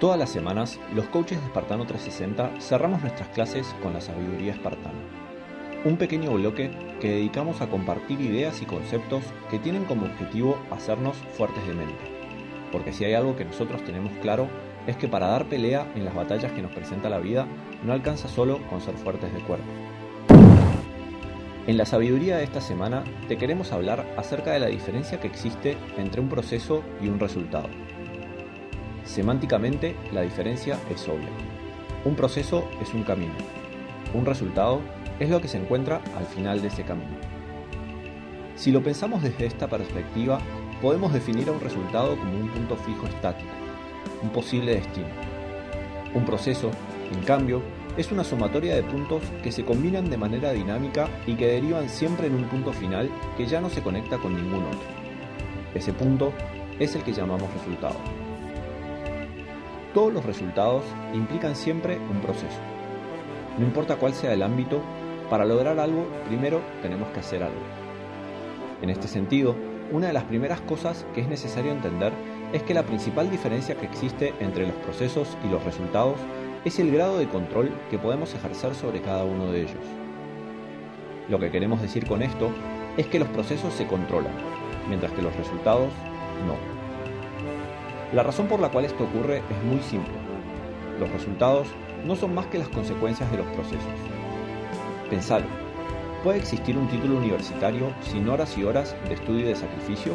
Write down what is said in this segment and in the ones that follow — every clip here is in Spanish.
Todas las semanas, los coaches de Espartano 360 cerramos nuestras clases con la sabiduría espartana. Un pequeño bloque que dedicamos a compartir ideas y conceptos que tienen como objetivo hacernos fuertes de mente. Porque si hay algo que nosotros tenemos claro, es que para dar pelea en las batallas que nos presenta la vida, no alcanza solo con ser fuertes de cuerpo. En la sabiduría de esta semana te queremos hablar acerca de la diferencia que existe entre un proceso y un resultado. Semánticamente, la diferencia es obvia. Un proceso es un camino. Un resultado es lo que se encuentra al final de ese camino. Si lo pensamos desde esta perspectiva, podemos definir a un resultado como un punto fijo estático, un posible destino. Un proceso, en cambio, es una sumatoria de puntos que se combinan de manera dinámica y que derivan siempre en un punto final que ya no se conecta con ningún otro. Ese punto es el que llamamos resultado. Todos los resultados implican siempre un proceso. No importa cuál sea el ámbito, para lograr algo primero tenemos que hacer algo. En este sentido, una de las primeras cosas que es necesario entender es que la principal diferencia que existe entre los procesos y los resultados es el grado de control que podemos ejercer sobre cada uno de ellos. Lo que queremos decir con esto es que los procesos se controlan, mientras que los resultados no. La razón por la cual esto ocurre es muy simple. Los resultados no son más que las consecuencias de los procesos. Pensalo. ¿Puede existir un título universitario sin horas y horas de estudio y de sacrificio?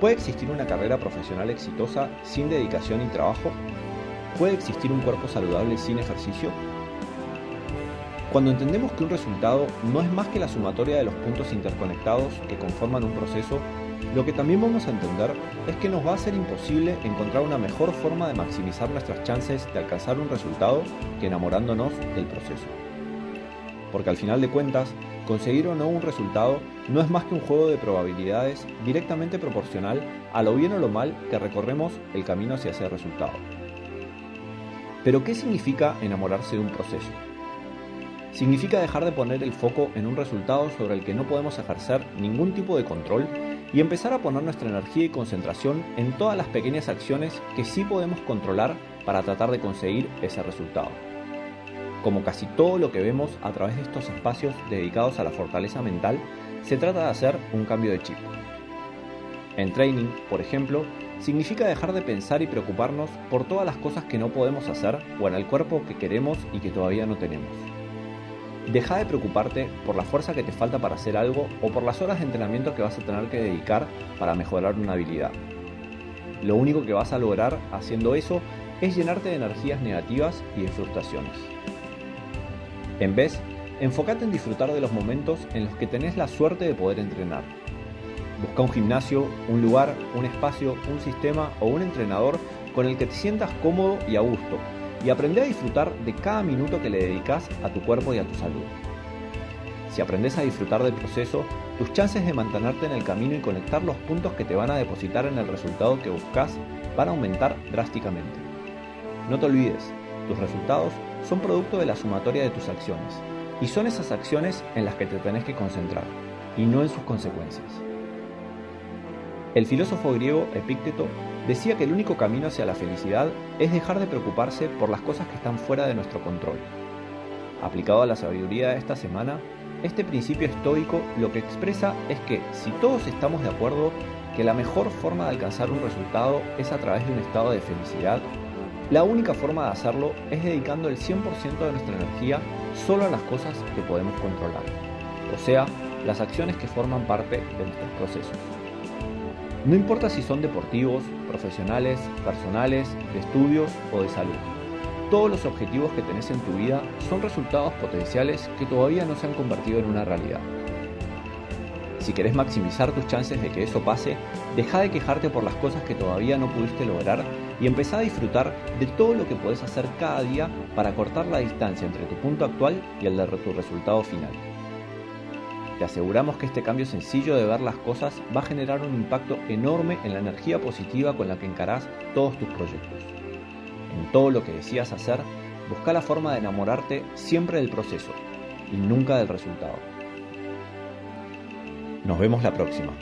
¿Puede existir una carrera profesional exitosa sin dedicación y trabajo? ¿Puede existir un cuerpo saludable sin ejercicio? Cuando entendemos que un resultado no es más que la sumatoria de los puntos interconectados que conforman un proceso, lo que también vamos a entender es que nos va a ser imposible encontrar una mejor forma de maximizar nuestras chances de alcanzar un resultado que enamorándonos del proceso. Porque al final de cuentas, conseguir o no un resultado no es más que un juego de probabilidades directamente proporcional a lo bien o lo mal que recorremos el camino hacia ese resultado. Pero ¿qué significa enamorarse de un proceso? Significa dejar de poner el foco en un resultado sobre el que no podemos ejercer ningún tipo de control y empezar a poner nuestra energía y concentración en todas las pequeñas acciones que sí podemos controlar para tratar de conseguir ese resultado. Como casi todo lo que vemos a través de estos espacios dedicados a la fortaleza mental, se trata de hacer un cambio de chip. En training, por ejemplo, significa dejar de pensar y preocuparnos por todas las cosas que no podemos hacer o en el cuerpo que queremos y que todavía no tenemos. Deja de preocuparte por la fuerza que te falta para hacer algo o por las horas de entrenamiento que vas a tener que dedicar para mejorar una habilidad. Lo único que vas a lograr haciendo eso es llenarte de energías negativas y de frustraciones. En vez, enfócate en disfrutar de los momentos en los que tenés la suerte de poder entrenar. Busca un gimnasio, un lugar, un espacio, un sistema o un entrenador con el que te sientas cómodo y a gusto y aprende a disfrutar de cada minuto que le dedicas a tu cuerpo y a tu salud. Si aprendes a disfrutar del proceso, tus chances de mantenerte en el camino y conectar los puntos que te van a depositar en el resultado que buscas van a aumentar drásticamente. No te olvides, tus resultados son producto de la sumatoria de tus acciones, y son esas acciones en las que te tenés que concentrar, y no en sus consecuencias. El filósofo griego Epícteto decía que el único camino hacia la felicidad es dejar de preocuparse por las cosas que están fuera de nuestro control. Aplicado a la sabiduría de esta semana, este principio estoico lo que expresa es que si todos estamos de acuerdo que la mejor forma de alcanzar un resultado es a través de un estado de felicidad, la única forma de hacerlo es dedicando el 100% de nuestra energía solo a las cosas que podemos controlar, o sea, las acciones que forman parte de nuestros procesos. No importa si son deportivos, profesionales, personales, de estudios o de salud. Todos los objetivos que tenés en tu vida son resultados potenciales que todavía no se han convertido en una realidad. Si querés maximizar tus chances de que eso pase, deja de quejarte por las cosas que todavía no pudiste lograr y empezá a disfrutar de todo lo que puedes hacer cada día para cortar la distancia entre tu punto actual y el de tu resultado final. Te aseguramos que este cambio sencillo de ver las cosas va a generar un impacto enorme en la energía positiva con la que encarás todos tus proyectos. En todo lo que decías hacer, busca la forma de enamorarte siempre del proceso y nunca del resultado. Nos vemos la próxima.